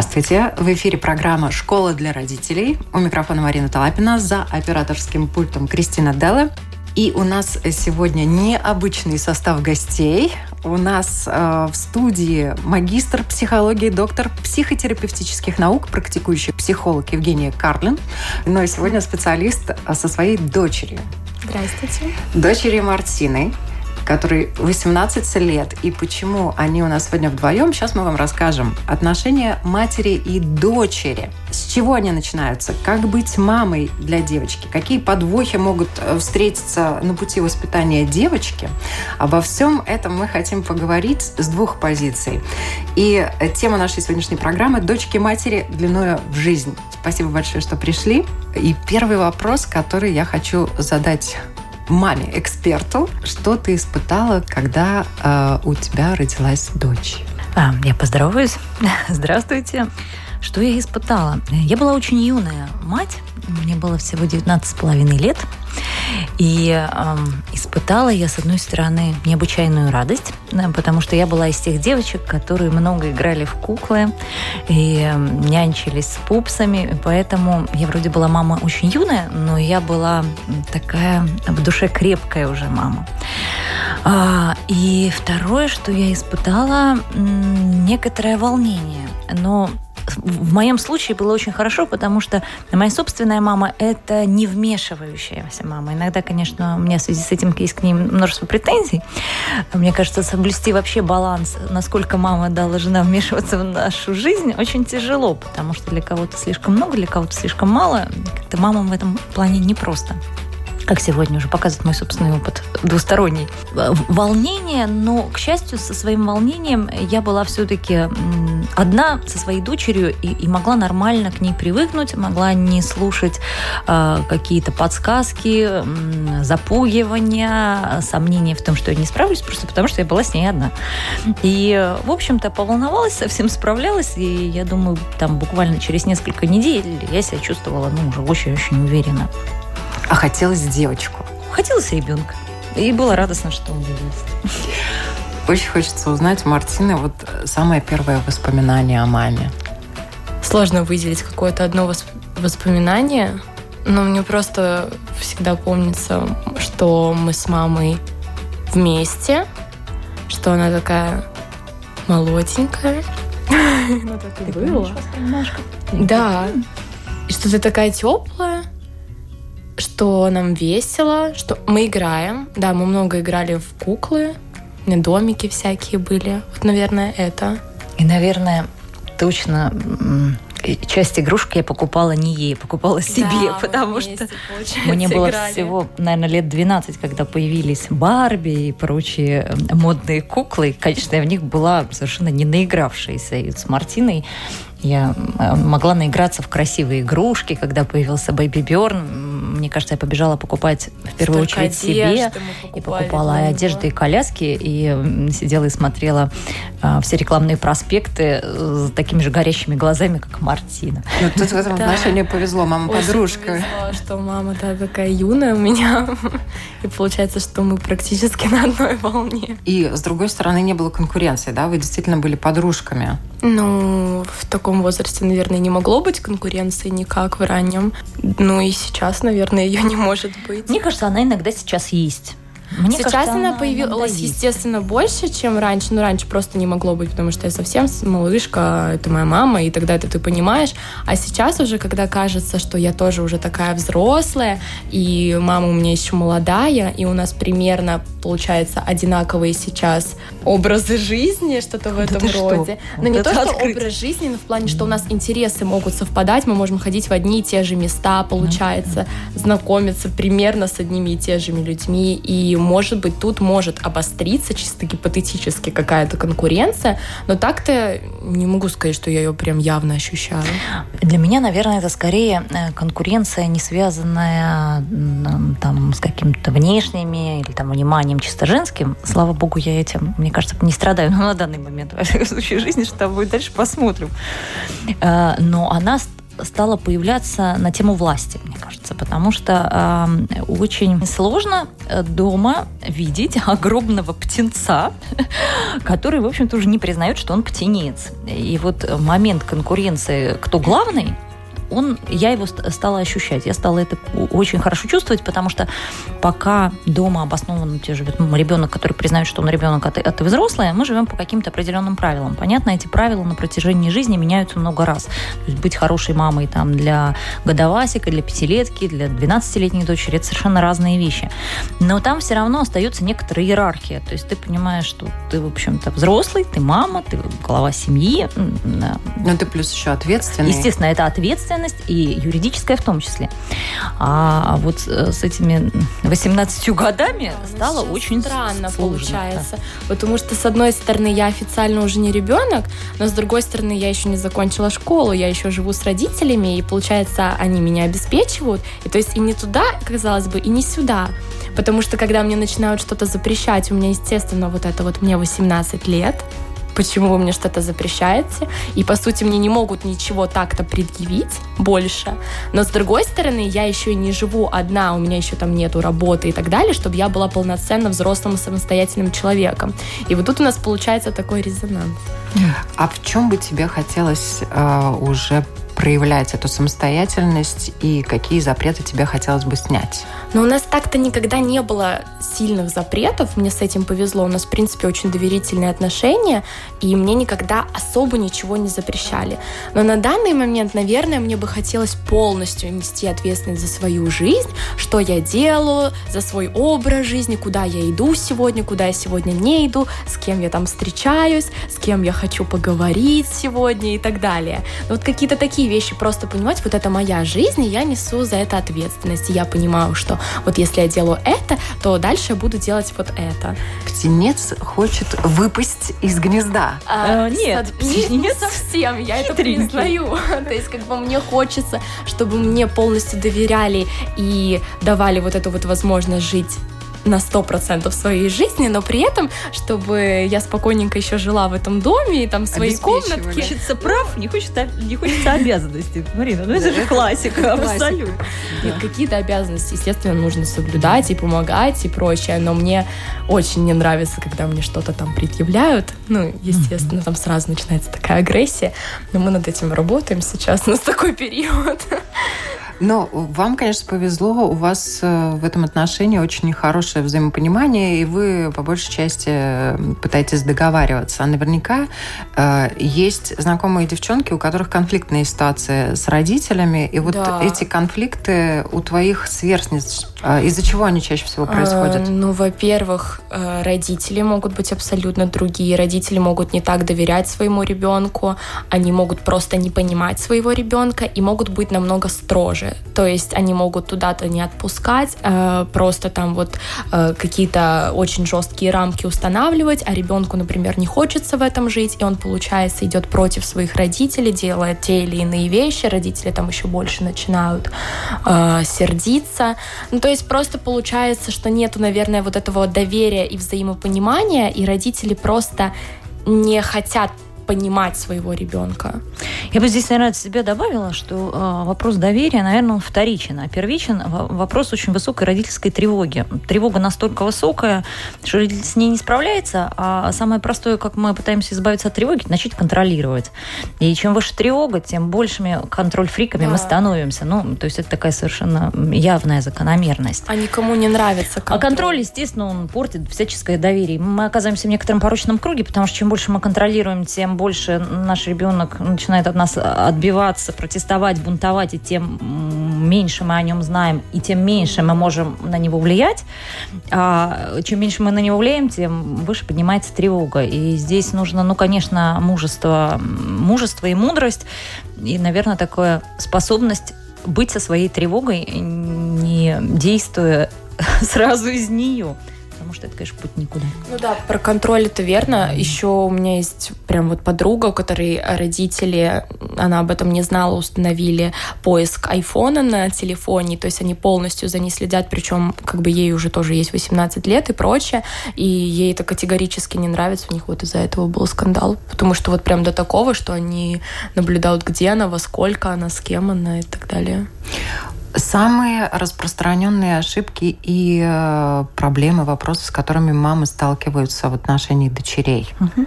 Здравствуйте! В эфире программа «Школа для родителей». У микрофона Марина Талапина, за операторским пультом Кристина Делла. И у нас сегодня необычный состав гостей. У нас э, в студии магистр психологии, доктор психотерапевтических наук, практикующий психолог Евгения Карлин. Но ну и сегодня специалист со своей дочерью. Здравствуйте. Дочерью Мартиной который 18 лет. И почему они у нас сегодня вдвоем, сейчас мы вам расскажем. Отношения матери и дочери. С чего они начинаются? Как быть мамой для девочки? Какие подвохи могут э, встретиться на пути воспитания девочки? Обо всем этом мы хотим поговорить с двух позиций. И тема нашей сегодняшней программы «Дочки матери длиною в жизнь». Спасибо большое, что пришли. И первый вопрос, который я хочу задать маме, эксперту, что ты испытала, когда э, у тебя родилась дочь? А, я поздороваюсь. Здравствуйте. Что я испытала? Я была очень юная мать, мне было всего 19 с половиной лет. И э, испытала я, с одной стороны, необычайную радость, потому что я была из тех девочек, которые много играли в куклы и э, нянчились с пупсами. Поэтому я вроде была мама очень юная, но я была такая в душе крепкая уже мама. А, и второе, что я испытала, некоторое волнение. Но в моем случае было очень хорошо, потому что моя собственная мама – это не вмешивающаяся мама. Иногда, конечно, у меня в связи с этим есть к ней множество претензий. Мне кажется, соблюсти вообще баланс, насколько мама должна вмешиваться в нашу жизнь, очень тяжело, потому что для кого-то слишком много, для кого-то слишком мало. Как-то мамам в этом плане непросто как сегодня уже показывает мой собственный опыт двусторонний. Волнение, но, к счастью, со своим волнением я была все-таки одна со своей дочерью и, и могла нормально к ней привыкнуть, могла не слушать э, какие-то подсказки, э, запугивания, сомнения в том, что я не справлюсь, просто потому что я была с ней одна. И, в общем-то, поволновалась, совсем справлялась, и я думаю, там буквально через несколько недель я себя чувствовала, ну, уже очень-очень уверенно. А хотелось девочку? Хотелось ребенка. И было радостно, что он родился. Очень хочется узнать, Мартина, вот самое первое воспоминание о маме. Сложно выделить какое-то одно воспоминание, но мне просто всегда помнится, что мы с мамой вместе, что она такая молоденькая. Ну, так и было. Да. И что ты такая теплая что нам весело, что мы играем. Да, мы много играли в куклы, домики всякие были. Вот, наверное, это. И, наверное, точно часть игрушек я покупала не ей, покупала себе, да, потому что мне было играли. всего, наверное, лет 12, когда появились Барби и прочие модные куклы. И, конечно, я в них была совершенно не наигравшаяся. И с Мартиной я могла наиграться в красивые игрушки, когда появился Бэйби Бёрн мне кажется, я побежала покупать в первую Столько очередь себе. И покупала и одежды, и коляски, и сидела и смотрела а, все рекламные проспекты с такими же горящими глазами, как Мартина. Ну, тут в этом отношении повезло, мама-подружка. повезло, что мама да, такая юная у меня. И получается, что мы практически на одной волне. И, с другой стороны, не было конкуренции, да? Вы действительно были подружками. Ну, в таком возрасте, наверное, не могло быть конкуренции никак в раннем. Ну и сейчас, наверное, ее не может быть. Мне кажется, она иногда сейчас есть. Мне Сейчас кажется, она, она появилась, естественно, больше, чем раньше. Ну, раньше просто не могло быть, потому что я совсем малышка, это моя мама, и тогда это ты понимаешь. А сейчас уже, когда кажется, что я тоже уже такая взрослая, и мама у меня еще молодая, и у нас примерно, получается, одинаковые сейчас образы жизни, что-то в этом это роде. Что? Но не то, что открыть. образ жизни, но в плане, что у нас интересы могут совпадать, мы можем ходить в одни и те же места, получается, знакомиться примерно с одними и те же людьми, и может быть, тут может обостриться чисто гипотетически какая-то конкуренция, но так-то не могу сказать, что я ее прям явно ощущаю. Для меня, наверное, это скорее э, конкуренция, не связанная там, с какими-то внешними или там вниманием чисто женским. Слава богу, я этим, мне кажется, не страдаю, но на данный момент, во всяком случае, жизни, что будет дальше, посмотрим. Э, но она стала появляться на тему власти, мне кажется, потому что э, очень сложно э, дома видеть огромного птенца, который, в общем-то, уже не признает, что он птенец. И вот момент конкуренции, кто главный, он, я его стала ощущать. Я стала это очень хорошо чувствовать, потому что пока дома обоснованно те живет ребенок, который признает, что он ребенок, а ты, а ты взрослая, мы живем по каким-то определенным правилам. Понятно, эти правила на протяжении жизни меняются много раз. То есть быть хорошей мамой там, для годовасика, для пятилетки, для 12-летней дочери – это совершенно разные вещи. Но там все равно остается некоторая иерархия. То есть ты понимаешь, что ты, в общем-то, взрослый, ты мама, ты глава семьи. Но ты плюс еще ответственный. Естественно, это ответственность ответственность, и юридическая в том числе. А вот э, с этими 18 годами да, стало очень странно сложно, получается. Да. Потому что, с одной стороны, я официально уже не ребенок, но с другой стороны, я еще не закончила школу, я еще живу с родителями, и получается, они меня обеспечивают. И то есть и не туда, казалось бы, и не сюда. Потому что когда мне начинают что-то запрещать, у меня, естественно, вот это вот мне 18 лет, почему вы мне что-то запрещаете, и, по сути, мне не могут ничего так-то предъявить больше. Но, с другой стороны, я еще и не живу одна, у меня еще там нету работы и так далее, чтобы я была полноценно взрослым и самостоятельным человеком. И вот тут у нас получается такой резонанс. А в чем бы тебе хотелось э, уже проявлять эту самостоятельность и какие запреты тебе хотелось бы снять? Но у нас так-то никогда не было сильных запретов, мне с этим повезло. У нас, в принципе, очень доверительные отношения, и мне никогда особо ничего не запрещали. Но на данный момент, наверное, мне бы хотелось полностью нести ответственность за свою жизнь, что я делаю, за свой образ жизни, куда я иду сегодня, куда я сегодня не иду, с кем я там встречаюсь, с кем я хочу поговорить сегодня и так далее. Но вот какие-то такие вещи просто понимать, вот это моя жизнь, и я несу за это ответственность. И я понимаю, что вот если я делаю это, то дальше я буду делать вот это. Птенец хочет выпасть из гнезда. А, а, нет, не, не совсем, я это признаю. То есть как бы мне хочется, чтобы мне полностью доверяли и давали вот эту вот возможность жить на 100% своей жизни, но при этом, чтобы я спокойненько еще жила в этом доме и там в своей комнатке. Хочется прав, не хочется, не хочется обязанностей. Марина, ну это же классика, абсолютно. Нет, какие-то обязанности, естественно, нужно соблюдать и помогать и прочее, но мне очень не нравится, когда мне что-то там предъявляют. Ну, естественно, там сразу начинается такая агрессия, но мы над этим работаем сейчас, у нас такой период. Но вам, конечно, повезло, у вас э, в этом отношении очень хорошее взаимопонимание, и вы по большей части пытаетесь договариваться. А наверняка э, есть знакомые девчонки, у которых конфликтные ситуации с родителями, и вот да. эти конфликты у твоих сверстниц, э, из-за чего они чаще всего происходят? Э, ну, во-первых, э, родители могут быть абсолютно другие, родители могут не так доверять своему ребенку, они могут просто не понимать своего ребенка и могут быть намного строже то есть они могут туда-то не отпускать, э, просто там вот э, какие-то очень жесткие рамки устанавливать, а ребенку, например, не хочется в этом жить, и он, получается, идет против своих родителей, делает те или иные вещи, родители там еще больше начинают э, сердиться. Ну, то есть просто получается, что нету, наверное, вот этого доверия и взаимопонимания, и родители просто не хотят понимать своего ребенка. Я бы здесь, наверное, от себя добавила, что э, вопрос доверия, наверное, он вторичен, а первичен вопрос очень высокой родительской тревоги. Тревога настолько высокая, что родитель с ней не справляется, а самое простое, как мы пытаемся избавиться от тревоги, начать контролировать. И чем выше тревога, тем большими контроль-фриками да. мы становимся. Ну, то есть это такая совершенно явная закономерность. А никому не нравится контроль. А контроль, естественно, он портит всяческое доверие. Мы оказываемся в некотором порочном круге, потому что чем больше мы контролируем, тем больше наш ребенок начинает от нас отбиваться, протестовать, бунтовать, и тем меньше мы о нем знаем, и тем меньше мы можем на него влиять. А чем меньше мы на него влияем, тем выше поднимается тревога. И здесь нужно, ну, конечно, мужество, мужество и мудрость, и, наверное, такая способность быть со своей тревогой, не действуя сразу из нее. Потому что это, конечно, путь никуда. Ну да, про контроль это верно. Еще у меня есть прям вот подруга, у которой родители, она об этом не знала, установили поиск айфона на телефоне, то есть они полностью за ней следят, причем как бы ей уже тоже есть 18 лет и прочее, и ей это категорически не нравится, у них вот из-за этого был скандал, потому что вот прям до такого, что они наблюдают, где она, во сколько она, с кем она и так далее. Самые распространенные ошибки и э, проблемы, вопросы, с которыми мамы сталкиваются в отношении дочерей. Угу.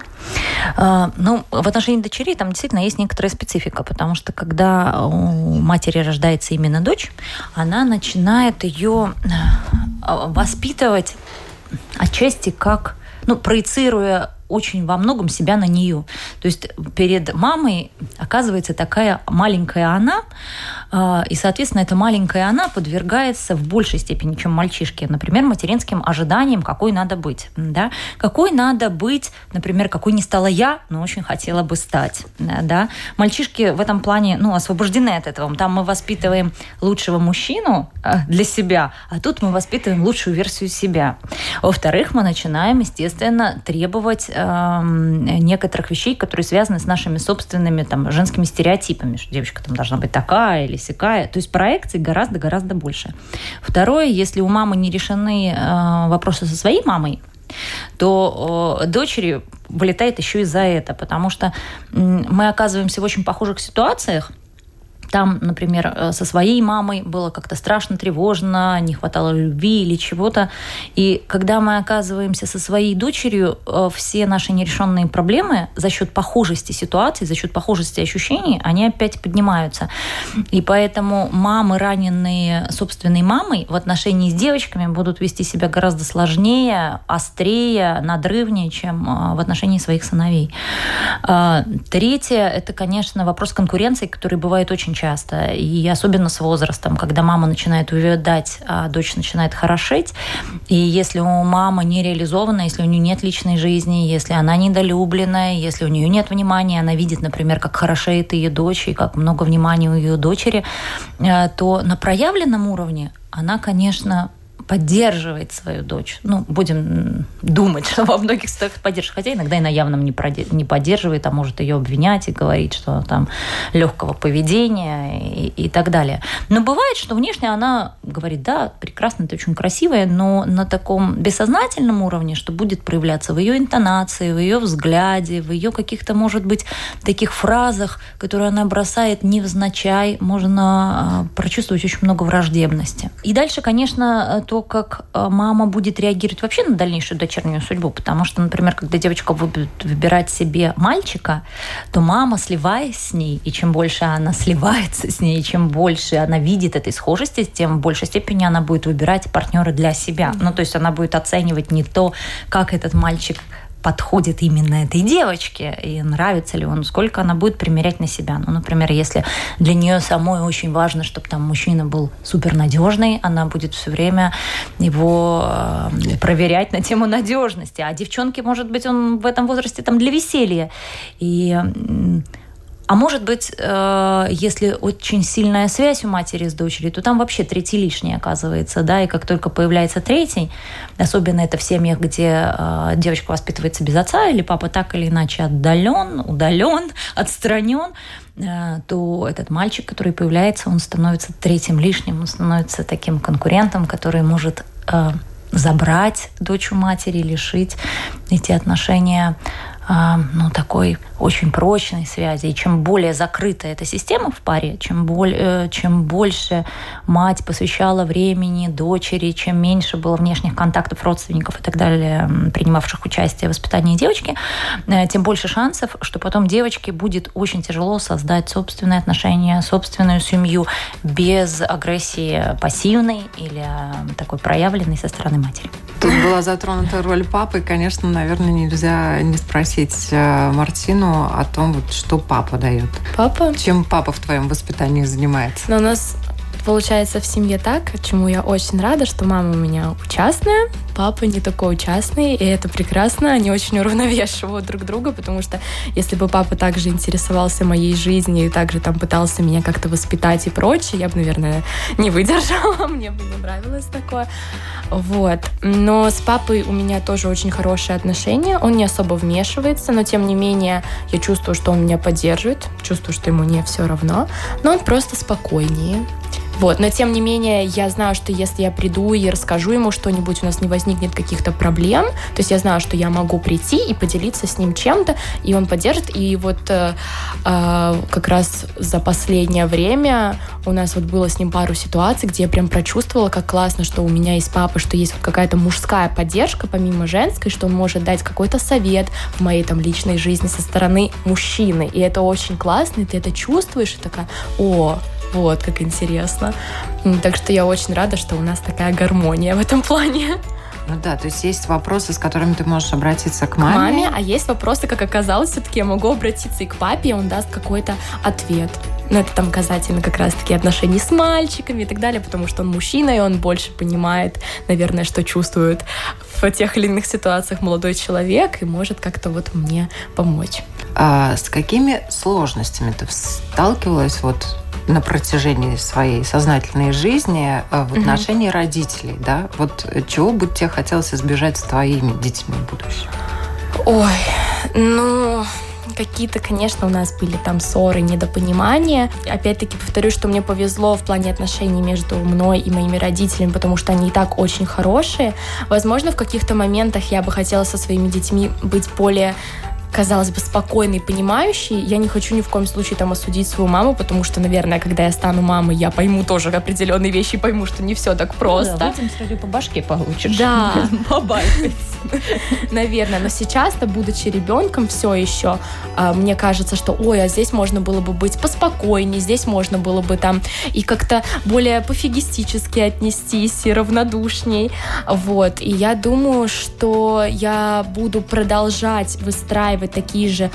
А, ну, в отношении дочерей там действительно есть некоторая специфика, потому что когда у матери рождается именно дочь, она начинает ее э, воспитывать отчасти как, ну, проецируя очень во многом себя на нее. То есть перед мамой оказывается такая маленькая она, а, и, соответственно, эта маленькая она подвергается в большей степени, чем мальчишки, например, материнским ожиданиям, какой надо быть. Да? Какой надо быть, например, какой не стала я, но очень хотела бы стать. Да? Мальчишки в этом плане ну, освобождены от этого. Там мы воспитываем лучшего мужчину а, для себя, а тут мы воспитываем лучшую версию себя. Во-вторых, мы начинаем, естественно, требовать э, некоторых вещей, которые связаны с нашими собственными там, женскими стереотипами, что девочка там должна быть такая или сякая. То есть проекций гораздо-гораздо больше. Второе, если у мамы не решены э, вопросы со своей мамой, то э, дочери вылетает еще и за это, потому что мы оказываемся в очень похожих ситуациях, там, например, э, со своей мамой было как-то страшно, тревожно, не хватало любви или чего-то. И когда мы оказываемся со своей дочерью, э, все наши нерешенные проблемы за счет похожести ситуации, за счет похожести ощущений, они опять поднимаются. И поэтому мамы, раненые собственной мамой, в отношении с девочками будут вести себя гораздо сложнее, острее, надрывнее, чем э, в отношении своих сыновей. Третье – это, конечно, вопрос конкуренции, который бывает очень часто, и особенно с возрастом, когда мама начинает увядать, а дочь начинает хорошеть. И если у мамы не реализована, если у нее нет личной жизни, если она недолюбленная, если у нее нет внимания, она видит, например, как хорошеет ее дочь и как много внимания у ее дочери, э, то на проявленном уровне она, конечно, поддерживает свою дочь. Ну, будем думать, что во многих ситуациях поддерживает, хотя иногда и на явном не, поддерживает, а может ее обвинять и говорить, что там легкого поведения и, и так далее. Но бывает, что внешне она говорит, да, прекрасно, ты очень красивая, но на таком бессознательном уровне, что будет проявляться в ее интонации, в ее взгляде, в ее каких-то, может быть, таких фразах, которые она бросает невзначай, можно а, прочувствовать очень много враждебности. И дальше, конечно, то, как э, мама будет реагировать вообще на дальнейшую дочернюю судьбу. Потому что, например, когда девочка будет выбирать себе мальчика, то мама, сливаясь с ней, и чем больше она сливается с ней, чем больше она видит этой схожести, тем в большей степени она будет выбирать партнера для себя. Ну, то есть она будет оценивать не то, как этот мальчик подходит именно этой девочке и нравится ли он, сколько она будет примерять на себя. Ну, например, если для нее самой очень важно, чтобы там мужчина был супернадежный, она будет все время его э, проверять на тему надежности. А девчонке, может быть, он в этом возрасте там для веселья. И а может быть, э, если очень сильная связь у матери с дочерью, то там вообще третий лишний оказывается, да, и как только появляется третий, особенно это в семьях, где э, девочка воспитывается без отца, или папа так или иначе отдален, удален, отстранен, э, то этот мальчик, который появляется, он становится третьим лишним, он становится таким конкурентом, который может забрать дочь у матери, лишить эти отношения ну, такой очень прочной связи. И чем более закрыта эта система в паре, чем, боль, э, чем больше мать посвящала времени дочери, чем меньше было внешних контактов родственников и так далее, принимавших участие в воспитании девочки, э, тем больше шансов, что потом девочке будет очень тяжело создать собственные отношения, собственную семью без агрессии пассивной или э, такой проявленной со стороны матери. Тут была затронута роль папы. Конечно, наверное, нельзя не спросить э, Мартину о том, вот, что папа дает. Папа? Чем папа в твоем воспитании занимается? Но у нас получается в семье так, чему я очень рада, что мама у меня участная, папа не такой участный, и это прекрасно. Они очень уравновешивают друг друга, потому что если бы папа также интересовался моей жизнью и также там пытался меня как-то воспитать и прочее, я бы, наверное, не выдержала, мне бы не нравилось такое. Вот. Но с папой у меня тоже очень хорошие отношения. Он не особо вмешивается, но тем не менее я чувствую, что он меня поддерживает, чувствую, что ему не все равно. Но он просто спокойнее. Вот. Но тем не менее, я знаю, что если я приду и расскажу ему что-нибудь, у нас не возникнет каких-то проблем. То есть я знаю, что я могу прийти и поделиться с ним чем-то, и он поддержит. И вот э, э, как раз за последнее время у нас вот было с ним пару ситуаций, где я прям прочувствовала, как классно, что у меня есть папа, что есть вот какая-то мужская поддержка, помимо женской, что он может дать какой-то совет в моей там личной жизни со стороны мужчины. И это очень классно, и ты это чувствуешь, и такая, о, вот, как интересно. Так что я очень рада, что у нас такая гармония в этом плане. Ну да, то есть есть вопросы, с которыми ты можешь обратиться к маме. К маме, а есть вопросы, как оказалось, все-таки я могу обратиться и к папе, и он даст какой-то ответ. Ну, это там касательно как раз-таки отношений с мальчиками и так далее, потому что он мужчина, и он больше понимает, наверное, что чувствует в тех или иных ситуациях молодой человек, и может как-то вот мне помочь. А с какими сложностями ты сталкивалась вот на протяжении своей сознательной жизни э, в отношении угу. родителей, да? Вот чего бы тебе хотелось избежать с твоими детьми в будущем? Ой, ну, какие-то, конечно, у нас были там ссоры, недопонимания. Опять-таки повторюсь, что мне повезло в плане отношений между мной и моими родителями, потому что они и так очень хорошие. Возможно, в каких-то моментах я бы хотела со своими детьми быть более казалось бы, спокойный, понимающий. Я не хочу ни в коем случае там осудить свою маму, потому что, наверное, когда я стану мамой, я пойму тоже определенные вещи, пойму, что не все так просто. Ну, да, выйдем сразу по башке получишь. Да. Наверное, но сейчас-то, будучи ребенком все еще, а, мне кажется, что, ой, а здесь можно было бы быть поспокойнее, здесь можно было бы там и как-то более пофигистически отнестись, и равнодушней. Вот. И я думаю, что я буду продолжать выстраивать выстраивать такие же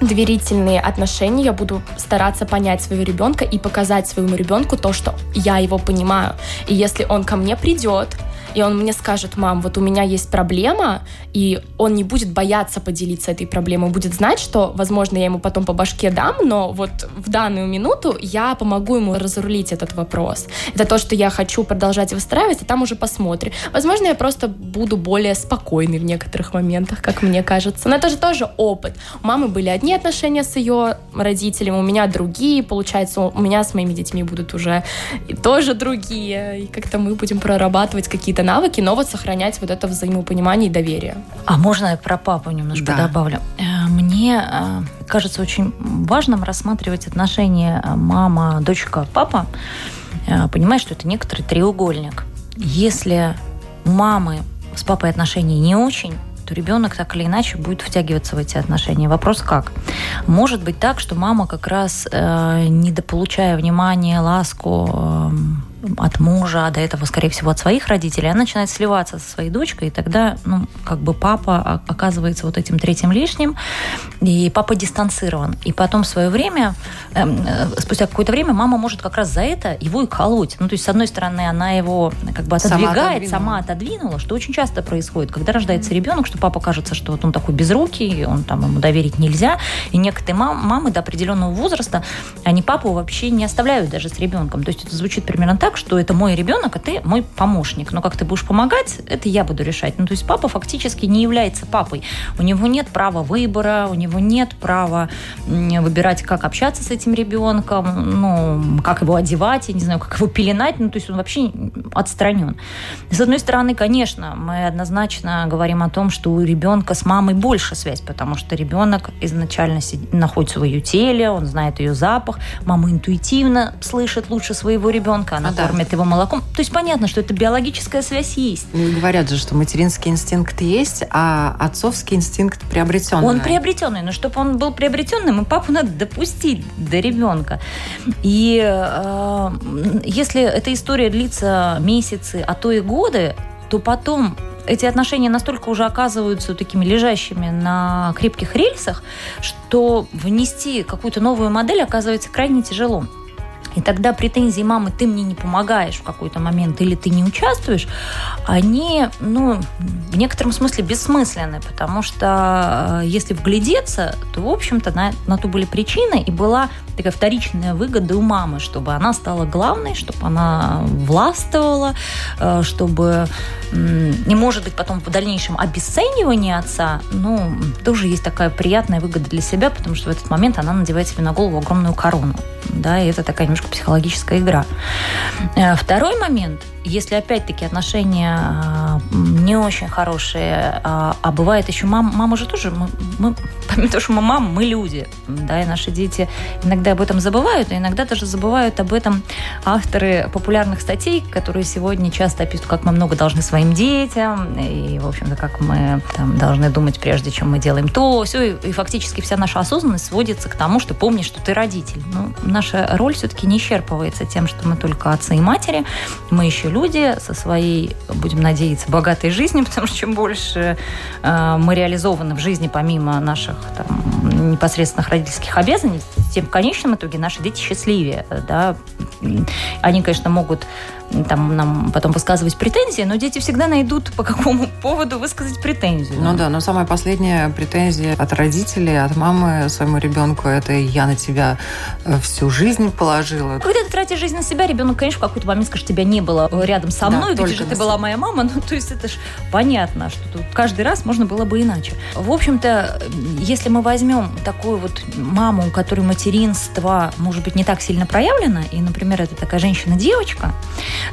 доверительные отношения, я буду стараться понять своего ребенка и показать своему ребенку то, что я его понимаю. И если он ко мне придет, и он мне скажет, мам, вот у меня есть проблема, и он не будет бояться поделиться этой проблемой, будет знать, что, возможно, я ему потом по башке дам, но вот в данную минуту я помогу ему разрулить этот вопрос. Это то, что я хочу продолжать выстраивать, и там уже посмотрим. Возможно, я просто буду более спокойной в некоторых моментах, как мне кажется. Но это же тоже опыт. У мамы были одни отношения с ее родителями, у меня другие, получается, у меня с моими детьми будут уже тоже другие, и как-то мы будем прорабатывать какие-то какие-то навыки, но вот сохранять вот это взаимопонимание и доверие. А можно я про папу немножко да. добавлю? Э, мне э, кажется очень важным рассматривать отношения э, мама, дочка, папа, понимая, что это некоторый треугольник. Если у мамы с папой отношения не очень, то ребенок так или иначе будет втягиваться в эти отношения. Вопрос как? Может быть так, что мама как раз, э, недополучая внимания, ласку, э, от мужа, а до этого, скорее всего, от своих родителей, она начинает сливаться со своей дочкой, и тогда, ну, как бы папа оказывается вот этим третьим лишним, и папа дистанцирован. И потом в свое время, эм, э, спустя какое-то время, мама может как раз за это его и колоть. Ну, то есть, с одной стороны, она его как бы отодвигает, сама, сама отодвинула, что очень часто происходит, когда рождается ребенок, что папа кажется, что вот он такой безрукий, он там ему доверить нельзя, и некоторые мам, мамы до определенного возраста, они папу вообще не оставляют даже с ребенком. То есть, это звучит примерно так, что это мой ребенок, а ты мой помощник. Но как ты будешь помогать, это я буду решать. Ну, то есть папа фактически не является папой. У него нет права выбора, у него нет права выбирать, как общаться с этим ребенком, ну, как его одевать, я не знаю, как его пеленать. Ну, то есть он вообще отстранен. С одной стороны, конечно, мы однозначно говорим о том, что у ребенка с мамой больше связь, потому что ребенок изначально находится в ее теле, он знает ее запах, мама интуитивно слышит лучше своего ребенка, она да. кормят его молоком. То есть понятно, что это биологическая связь есть. Ну, говорят же, что материнский инстинкт есть, а отцовский инстинкт приобретенный. Он приобретенный, но чтобы он был приобретенным, и папу надо допустить до ребенка. И э, если эта история длится месяцы, а то и годы, то потом эти отношения настолько уже оказываются такими лежащими на крепких рельсах, что внести какую-то новую модель оказывается крайне тяжело. И тогда претензии мамы «ты мне не помогаешь в какой-то момент» или «ты не участвуешь», они, ну, в некотором смысле бессмысленны, потому что э, если вглядеться, то, в общем-то, на, на то были причины, и была такая вторичная выгода у мамы, чтобы она стала главной, чтобы она властвовала, э, чтобы не может быть потом в дальнейшем обесценивание отца, ну, тоже есть такая приятная выгода для себя, потому что в этот момент она надевает себе на голову огромную корону. Да, и это такая немножко психологическая игра. Э, второй момент – если опять-таки отношения а, не очень хорошие, а, а бывает еще мама, мама же тоже, мы, мы, помимо того, что мы мама, мы люди, да, и наши дети иногда об этом забывают, и иногда даже забывают об этом авторы популярных статей, которые сегодня часто описывают, как мы много должны своим детям, и, в общем-то, как мы там, должны думать, прежде чем мы делаем то, все, и, и фактически вся наша осознанность сводится к тому, что помни, что ты родитель. Ну, наша роль все-таки не исчерпывается тем, что мы только отцы и матери, мы еще люди со своей, будем надеяться, богатой жизнью, потому что чем больше э, мы реализованы в жизни, помимо наших там, непосредственных родительских обязанностей, тем в конечном итоге наши дети счастливее. Да? Они, конечно, могут там нам потом высказывать претензии, но дети всегда найдут по какому поводу высказать претензию. Ну да, но самая последняя претензия от родителей, от мамы своему ребенку, это я на тебя э, всю жизнь положила. Когда ты тратишь жизнь на себя, ребенок, конечно, в какой-то момент скажет, тебя не было рядом со мной, да, где же ты была моя мама, ну то есть это ж понятно, что тут каждый раз можно было бы иначе. В общем-то, если мы возьмем такую вот маму, у которой материнство, может быть, не так сильно проявлено, и, например, это такая женщина-девочка,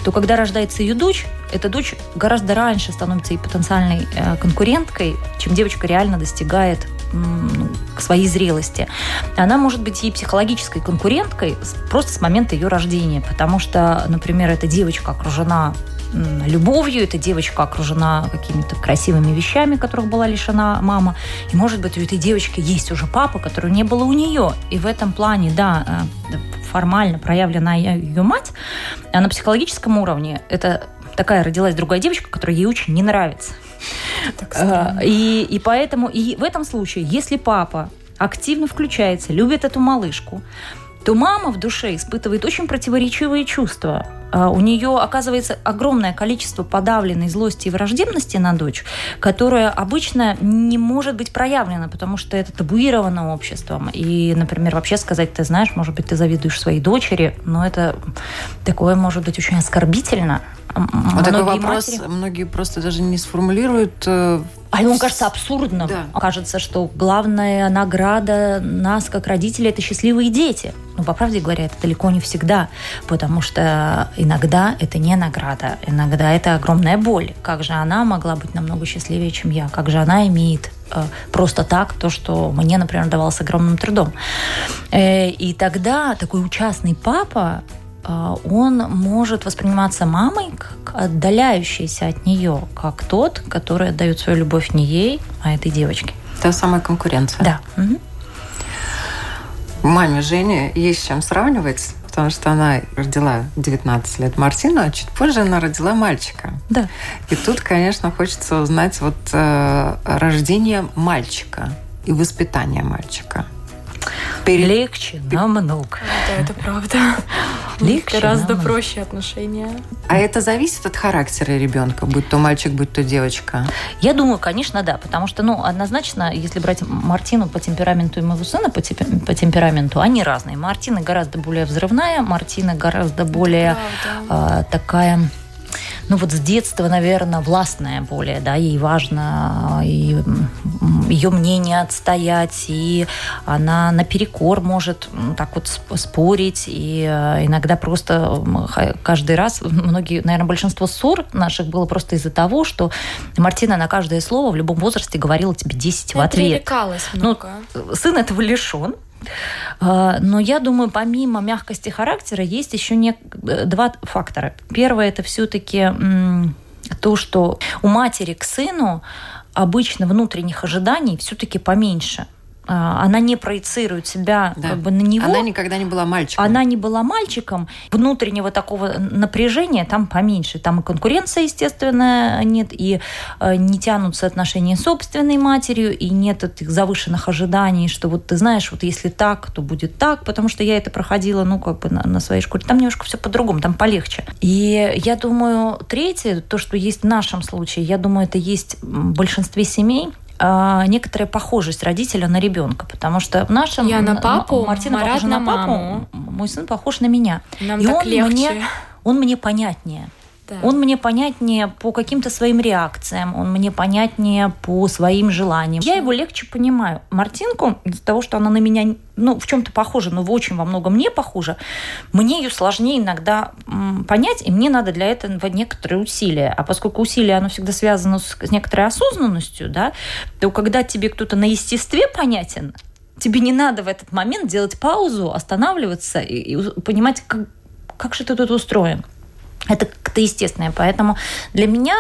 то когда рождается ее дочь, эта дочь гораздо раньше становится и потенциальной э, конкуренткой, чем девочка реально достигает ну, своей зрелости. Она может быть и психологической конкуренткой просто с момента ее рождения, потому что, например, эта девочка окружена любовью, эта девочка окружена какими-то красивыми вещами, которых была лишена мама. И, может быть, у этой девочки есть уже папа, которого не было у нее. И в этом плане, да, э, формально проявлена ее мать, а на психологическом уровне это такая родилась другая девочка, которая ей очень не нравится. А, и, и поэтому и в этом случае, если папа активно включается, любит эту малышку, то мама в душе испытывает очень противоречивые чувства. А, у нее оказывается огромное количество подавленной злости и враждебности на дочь, которая обычно не может быть проявлена, потому что это табуировано обществом. И, например, вообще сказать, ты знаешь, может быть, ты завидуешь своей дочери, но это такое может быть очень оскорбительно. Вот такой вопрос матери... многие просто даже не сформулируют э, а ему кажется абсурдным. Да. Кажется, что главная награда нас, как родителей, это счастливые дети. Но, по правде говоря, это далеко не всегда, потому что иногда это не награда, иногда это огромная боль. Как же она могла быть намного счастливее, чем я? Как же она имеет э, просто так то, что мне, например, давалось огромным трудом? Э, и тогда такой участный папа а, он может восприниматься мамой как отдаляющийся от нее, как тот, который отдает свою любовь не ей, а этой девочке. Та самая конкуренция. Да. Угу. Маме Жене есть с чем сравнивать, потому что она родила 19 лет Мартину, а чуть позже она родила мальчика. Да. И тут, конечно, хочется узнать вот э, рождение мальчика и воспитание мальчика. Перед... Легче намного. Да, это правда. Легче Гораздо намного. проще отношения. А это зависит от характера ребенка, будь то мальчик, будь то девочка? Я думаю, конечно, да. Потому что, ну, однозначно, если брать Мартину по темпераменту и моего сына по, по темпераменту, они разные. Мартина гораздо более взрывная, Мартина гораздо более э, такая ну вот с детства, наверное, властная более, да, ей важно и ее мнение отстоять, и она наперекор может так вот спорить, и э, иногда просто каждый раз, многие, наверное, большинство ссор наших было просто из-за того, что Мартина на каждое слово в любом возрасте говорила тебе 10 в ответ. много. Ну, сын этого лишен, а, но я думаю, помимо мягкости характера, есть еще не... Э, два фактора. Первое это все-таки то, что у матери к сыну обычно внутренних ожиданий все-таки поменьше. А, она не проецирует себя да. как бы на него. Она никогда не была мальчиком. Она не была мальчиком. Внутреннего такого напряжения там поменьше. Там и конкуренция, естественно, нет, и э, не тянутся отношения с собственной матерью, и нет этих завышенных ожиданий, что вот ты знаешь, вот если так, то будет так, потому что я это проходила, ну, как бы на, на своей школе. Там немножко все по-другому, там полегче. И я думаю, третье, то, что есть в нашем случае, я думаю, это есть в большинстве семей, некоторая похожесть родителя на ребенка, потому что в нашем я на папу, Мартина Марат похожа на, на папу, мой сын похож на меня, Нам и он легче. мне он мне понятнее. Он мне понятнее по каким-то своим реакциям, он мне понятнее по своим желаниям. Я его легче понимаю. Мартинку, из-за того, что она на меня ну, в чем-то похожа, но в очень во многом не похожа, мне ее сложнее иногда понять, и мне надо для этого некоторые усилия. А поскольку усилия, оно всегда связано с некоторой осознанностью, да, то когда тебе кто-то на естестве понятен, тебе не надо в этот момент делать паузу, останавливаться и, и понимать, как, как же ты тут устроен. Это как-то естественное. Поэтому для меня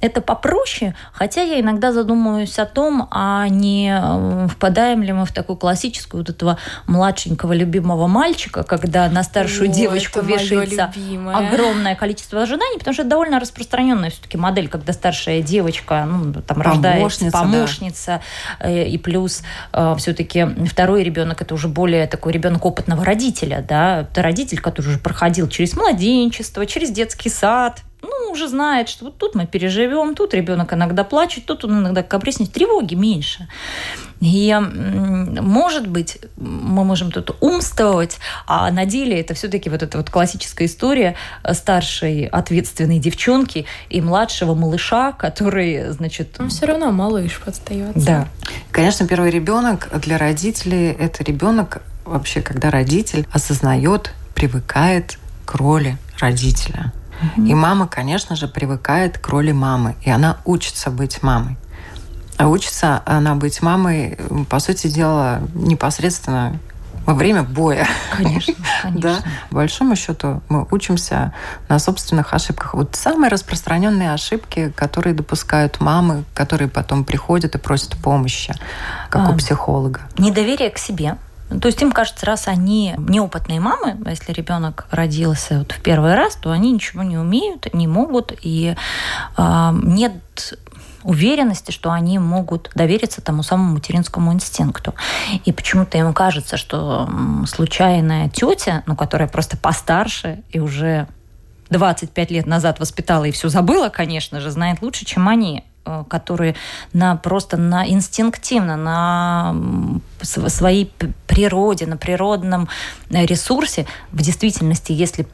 это попроще, хотя я иногда задумываюсь о том, а не э, впадаем ли мы в такую классическую вот этого младшенького любимого мальчика, когда на старшую О, девочку вешается огромное количество ожиданий, потому что это довольно распространенная все-таки модель, когда старшая девочка, ну, там рождается Помощница, помощница, э, и плюс э, все-таки второй ребенок это уже более такой ребенок опытного родителя, да, это родитель, который уже проходил через младенчество, через детство детский сад, ну, уже знает, что вот тут мы переживем, тут ребенок иногда плачет, тут он иногда капризничает, тревоги меньше. И, может быть, мы можем тут умствовать, а на деле это все-таки вот эта вот классическая история старшей ответственной девчонки и младшего малыша, который, значит... Он все равно малыш подстается. Да. Конечно, первый ребенок для родителей это ребенок вообще, когда родитель осознает, привыкает к роли родителя. И мама, конечно же, привыкает к роли мамы, и она учится быть мамой. А учится она быть мамой, по сути дела, непосредственно во время боя. Конечно, конечно. Да, по большому счету мы учимся на собственных ошибках. Вот самые распространенные ошибки, которые допускают мамы, которые потом приходят и просят помощи, как а, у психолога. Недоверие к себе. То есть им кажется, раз они неопытные мамы, если ребенок родился вот в первый раз, то они ничего не умеют, не могут, и э, нет уверенности, что они могут довериться тому самому материнскому инстинкту. И почему-то им кажется, что случайная тетя, ну, которая просто постарше и уже 25 лет назад воспитала и все забыла, конечно же, знает лучше, чем они. Э, которые на, просто на инстинктивно, на своей природе, на природном э, ресурсе, в действительности, если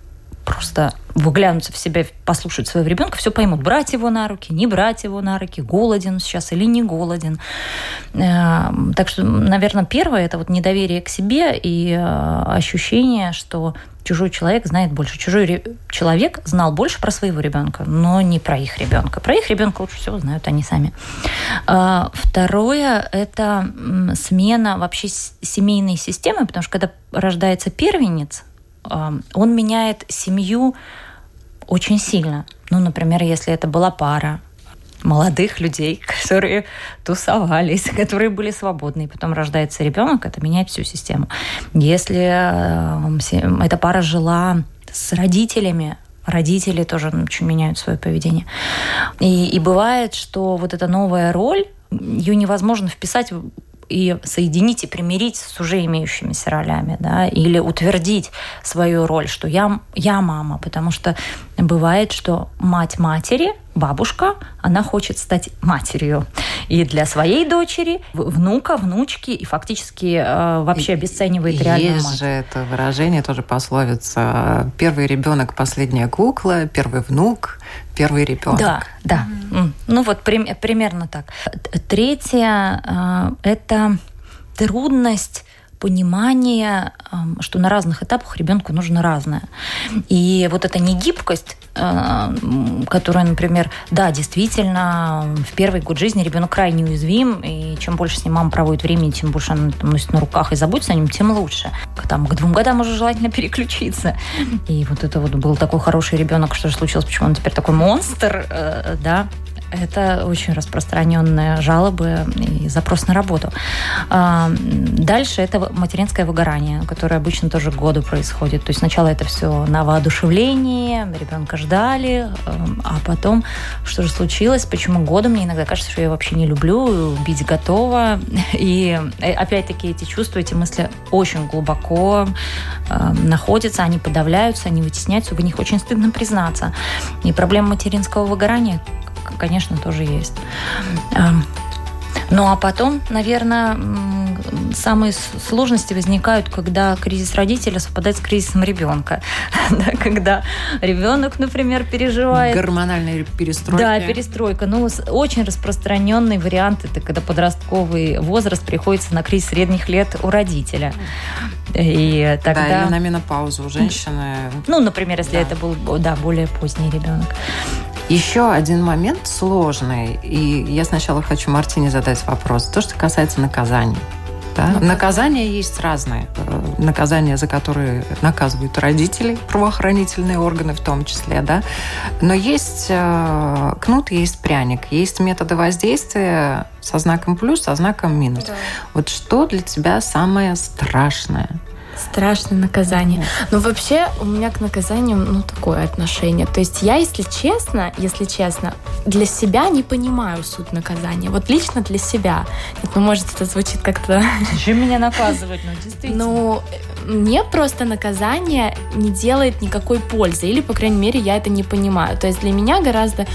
просто выглянуться в себя, послушать своего ребенка, все поймут. Брать его на руки, не брать его на руки, голоден сейчас или не голоден. Эм, так что, наверное, первое – это вот недоверие к себе и э, ощущение, что чужой человек знает больше. Чужой человек знал больше про своего ребенка, но не про их ребенка. Про их ребенка лучше всего знают они сами. А, второе – это смена вообще семейной системы, потому что когда рождается первенец, он меняет семью очень сильно. Ну, например, если это была пара, молодых людей, которые тусовались, которые были свободны. И потом рождается ребенок, это меняет всю систему. Если э, эта пара жила с родителями, родители тоже очень меняют свое поведение. И, и бывает, что вот эта новая роль, ее невозможно вписать и соединить и примирить с уже имеющимися ролями, да, или утвердить свою роль, что я, я мама, потому что бывает, что мать матери, бабушка, она хочет стать матерью. И для своей дочери, внука, внучки, и фактически э, вообще обесценивает и реальную есть мать. же это выражение, тоже пословица. Первый ребенок, последняя кукла, первый внук, первый ребенок. Да, да. Mm-hmm. Ну вот при, примерно так. Третье э, – это трудность понимание, что на разных этапах ребенку нужно разное. И вот эта негибкость, э, которая, например, да, действительно, в первый год жизни ребенок крайне уязвим, и чем больше с ним мама проводит времени, тем больше она там, носит на руках и заботится о нем, тем лучше. Там, к двум годам уже желательно переключиться. И вот это вот был такой хороший ребенок, что же случилось, почему он теперь такой монстр, э, да, Это очень распространенные жалобы и запрос на работу. А, дальше это материнское выгорание, которое обычно тоже к году происходит. То есть сначала это все на воодушевлении, ребенка ждали, эм, а потом что же случилось, почему году мне иногда кажется, что я вообще не люблю, бить готова. И э, опять-таки эти чувства, эти мысли очень глубоко э, находятся, они подавляются, они вытесняются, в них очень стыдно признаться. И проблема материнского выгорания, конечно, тоже есть. Эм, ну а потом, наверное, самые сложности возникают, когда кризис родителя совпадает с кризисом ребенка. да, когда ребенок, например, переживает... Гормональная перестройка. Да, перестройка. Ну, очень распространенный вариант это когда подростковый возраст приходится на кризис средних лет у родителя. И тогда... Да, или на менопаузу у женщины. Ну, например, если да. это был да, более поздний ребенок. Еще один момент сложный, и я сначала хочу Мартине задать вопрос. То, что касается наказаний. Да? Ну, Наказания есть разные. Э, наказания, за которые наказывают родителей, правоохранительные органы в том числе. Да? Но есть э, кнут, есть пряник. Есть методы воздействия со знаком плюс, со знаком минус. Да. Вот что для тебя самое страшное? Страшное наказание. Но вообще у меня к наказаниям, ну, такое отношение. То есть я, если честно, если честно, для себя не понимаю суть наказания. Вот лично для себя. Нет, ну, может, это звучит как-то... Зачем меня наказывать? Ну, действительно. Ну, мне просто наказание не делает никакой пользы, или, по крайней мере, я это не понимаю. То есть для меня гораздо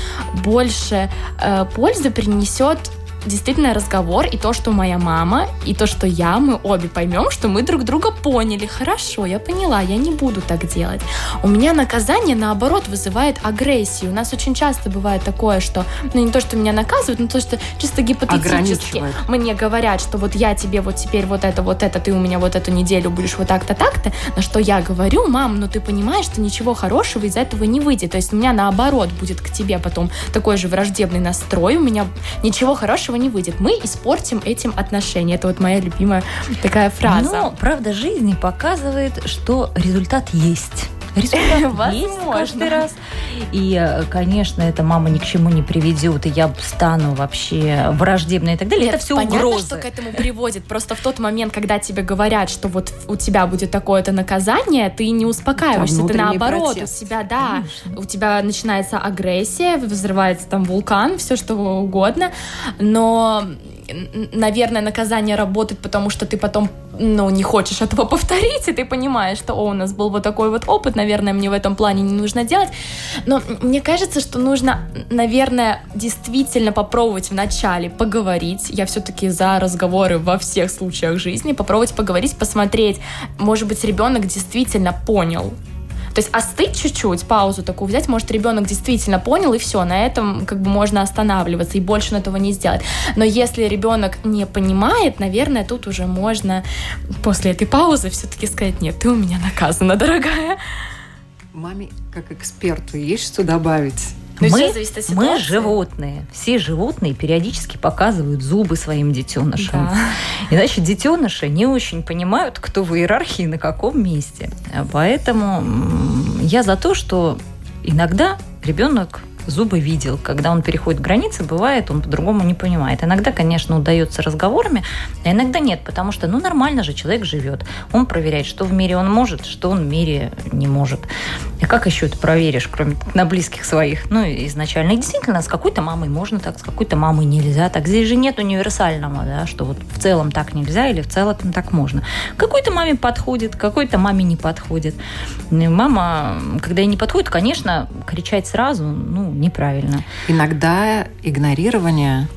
больше э, пользы принесет действительно разговор, и то, что моя мама, и то, что я, мы обе поймем, что мы друг друга поняли. Хорошо, я поняла, я не буду так делать. У меня наказание, наоборот, вызывает агрессию. У нас очень часто бывает такое, что, ну, не то, что меня наказывают, но то, что чисто гипотетически мне говорят, что вот я тебе вот теперь вот это, вот это, ты у меня вот эту неделю будешь вот так-то, так-то, на что я говорю, мам, ну ты понимаешь, что ничего хорошего из этого не выйдет. То есть у меня наоборот будет к тебе потом такой же враждебный настрой, у меня ничего хорошего не выйдет. Мы испортим этим отношения. Это вот моя любимая такая фраза. Но правда жизни показывает, что результат есть. Результат есть каждый раз. И, э, конечно, эта мама ни к чему не приведет, и я стану вообще враждебной и так далее. Нет, это все понятно, угрозы. что к этому приводит. Просто в тот момент, когда тебе говорят, что вот у тебя будет такое-то наказание, ты не успокаиваешься, ты наоборот, протест. у себя, да, Конечно. у тебя начинается агрессия, взрывается там вулкан, все что угодно, но наверное, наказание работает, потому что ты потом, ну, не хочешь этого повторить, и ты понимаешь, что, о, у нас был вот такой вот опыт, наверное, мне в этом плане не нужно делать. Но мне кажется, что нужно, наверное, действительно попробовать вначале поговорить. Я все-таки за разговоры во всех случаях жизни, попробовать поговорить, посмотреть. Может быть, ребенок действительно понял, то есть остыть чуть-чуть, паузу такую взять, может, ребенок действительно понял, и все, на этом как бы можно останавливаться, и больше он этого не сделать. Но если ребенок не понимает, наверное, тут уже можно после этой паузы все-таки сказать, нет, ты у меня наказана, дорогая. Маме, как эксперту, есть что добавить? Но мы, мы животные. Все животные периодически показывают зубы своим детенышам. Да. Иначе детеныши не очень понимают, кто в иерархии на каком месте. Поэтому я за то, что иногда ребенок зубы видел. Когда он переходит границы, бывает, он по-другому не понимает. Иногда, конечно, удается разговорами, а иногда нет, потому что, ну, нормально же человек живет. Он проверяет, что в мире он может, что он в мире не может. И как еще это проверишь, кроме на близких своих? Ну, изначально. И действительно, с какой-то мамой можно так, с какой-то мамой нельзя так. Здесь же нет универсального, да, что вот в целом так нельзя или в целом так можно. Какой-то маме подходит, какой-то маме не подходит. Мама, когда ей не подходит, конечно, кричать сразу, ну, неправильно. Иногда игнорирование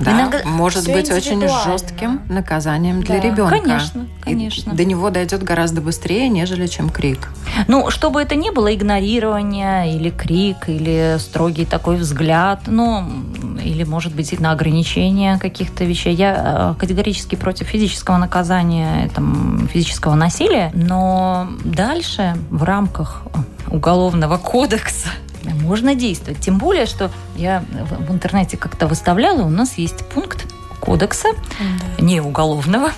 да, Иногда может быть очень жестким наказанием для да. ребенка. Конечно, конечно. И до него дойдет гораздо быстрее, нежели чем крик. Ну, чтобы это не было игнорирование или крик, или строгий такой взгляд, ну, или, может быть, на ограничение каких-то вещей. Я э, категорически против физического наказания, там, физического насилия, но дальше в рамках уголовного кодекса можно действовать. Тем более, что я в интернете как-то выставляла, у нас есть пункт кодекса, да. не уголовного,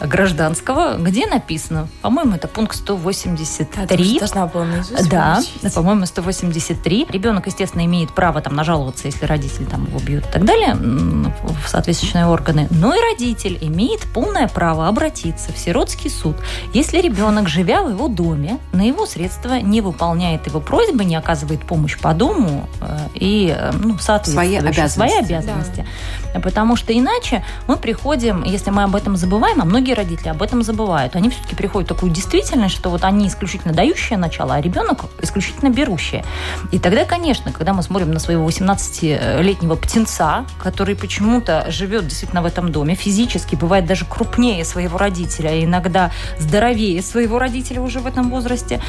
гражданского, где написано, по-моему, это пункт 183. Да, должна была Да, по-моему, 183. Ребенок, естественно, имеет право там нажаловаться, если родитель там его бьют и так далее, в соответствующие органы. Но и родитель имеет полное право обратиться в сиротский суд, если ребенок, живя в его доме, на его средства не выполняет его просьбы, не оказывает помощь по дому э, и, э, ну, соответственно, свои обязанности. Свои обязанности. Да. Потому что иначе мы приходим, если мы об этом забываем, а многие родители об этом забывают, они все-таки приходят в такую действительность, что вот они исключительно дающие начало, а ребенок исключительно берущие. И тогда, конечно, когда мы смотрим на своего 18-летнего птенца, который почему-то живет действительно в этом доме, физически бывает даже крупнее своего родителя, иногда здоровее своего родителя уже в этом возрасте,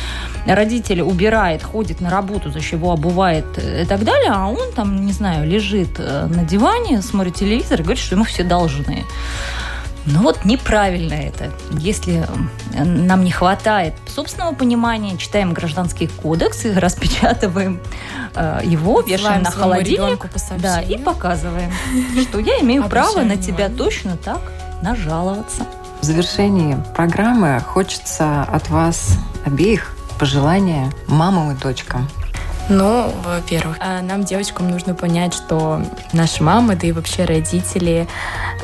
родитель убирает, ходит на работу, за чего обувает и так далее, а он там, не знаю, лежит э, на диване, смотрит телевизор и говорит, что ему все должны. Ну вот неправильно это. Если нам не хватает собственного понимания, читаем гражданский кодекс и распечатываем э, его, вешаем на холодильник да, и показываем, что я имею право на тебя точно так нажаловаться. В завершении программы хочется от вас обеих пожелания мамам и дочкам. Ну, во-первых, э, нам, девочкам, нужно понять, что наши мамы, да и вообще родители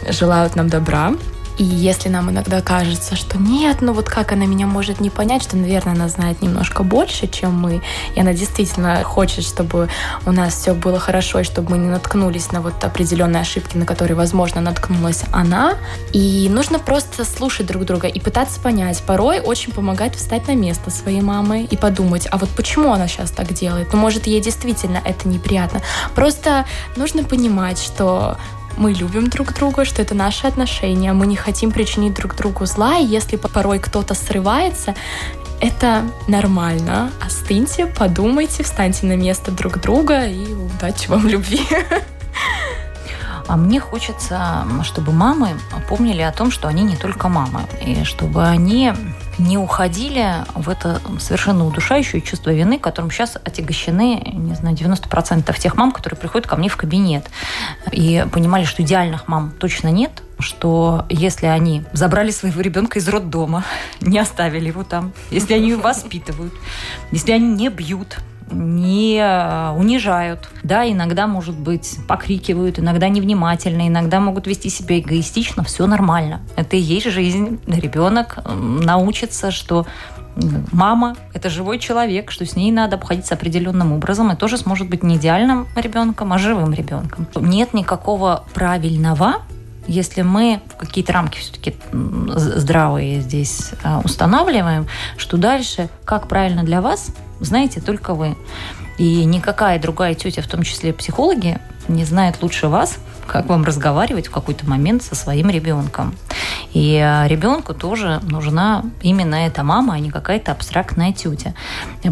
желают нам добра, и если нам иногда кажется, что нет, ну вот как она меня может не понять, что, наверное, она знает немножко больше, чем мы, и она действительно хочет, чтобы у нас все было хорошо, и чтобы мы не наткнулись на вот определенные ошибки, на которые, возможно, наткнулась она. И нужно просто слушать друг друга и пытаться понять. Порой очень помогает встать на место своей мамы и подумать, а вот почему она сейчас так делает? Ну, может, ей действительно это неприятно. Просто нужно понимать, что мы любим друг друга, что это наши отношения, мы не хотим причинить друг другу зла, и если порой кто-то срывается, это нормально. Остыньте, подумайте, встаньте на место друг друга и удачи вам любви. А мне хочется, чтобы мамы помнили о том, что они не только мамы, и чтобы они не уходили в это совершенно удушающее чувство вины, которым сейчас отягощены, не знаю, 90% тех мам, которые приходят ко мне в кабинет. И понимали, что идеальных мам точно нет, что если они забрали своего ребенка из роддома, не оставили его там, если они его воспитывают, если они не бьют, не э, унижают. Да, иногда, может быть, покрикивают, иногда невнимательно, иногда могут вести себя эгоистично. Все нормально. Это и есть жизнь. Ребенок научится, что мама – это живой человек, что с ней надо обходиться определенным образом, и тоже сможет быть не идеальным ребенком, а живым ребенком. Нет никакого правильного, если мы в какие-то рамки все-таки здравые здесь э, устанавливаем, что дальше, как правильно для вас – знаете только вы. И никакая другая тетя, в том числе психологи, не знает лучше вас, как вам разговаривать в какой-то момент со своим ребенком. И э, ребенку тоже нужна именно эта мама, а не какая-то абстрактная тетя.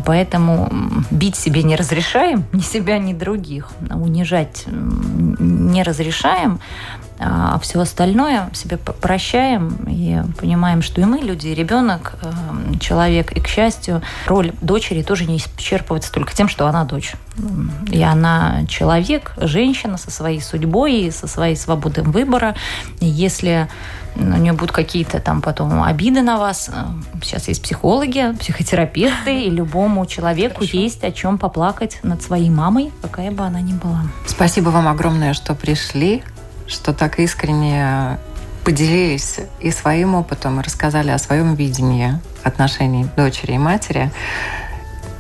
Поэтому бить себе не разрешаем, ни себя, ни других. Унижать не разрешаем. А все остальное себе прощаем и понимаем, что и мы люди, и ребенок, эм, человек. И, к счастью, роль дочери тоже не исчерпывается только тем, что она дочь. И она человек, женщина со своей судьбой, со своей свободой выбора. И если у нее будут какие-то там потом обиды на вас. Э, сейчас есть психологи, психотерапевты, и любому человеку Хорошо. есть о чем поплакать над своей мамой, какая бы она ни была. Спасибо вам огромное, что пришли что так искренне поделились и своим опытом, и рассказали о своем видении отношений дочери и матери.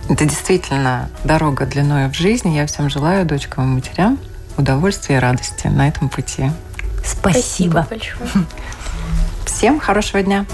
Это действительно дорога длиной в жизни. Я всем желаю дочкам и матерям удовольствия и радости на этом пути. Спасибо. Спасибо большое. Всем хорошего дня.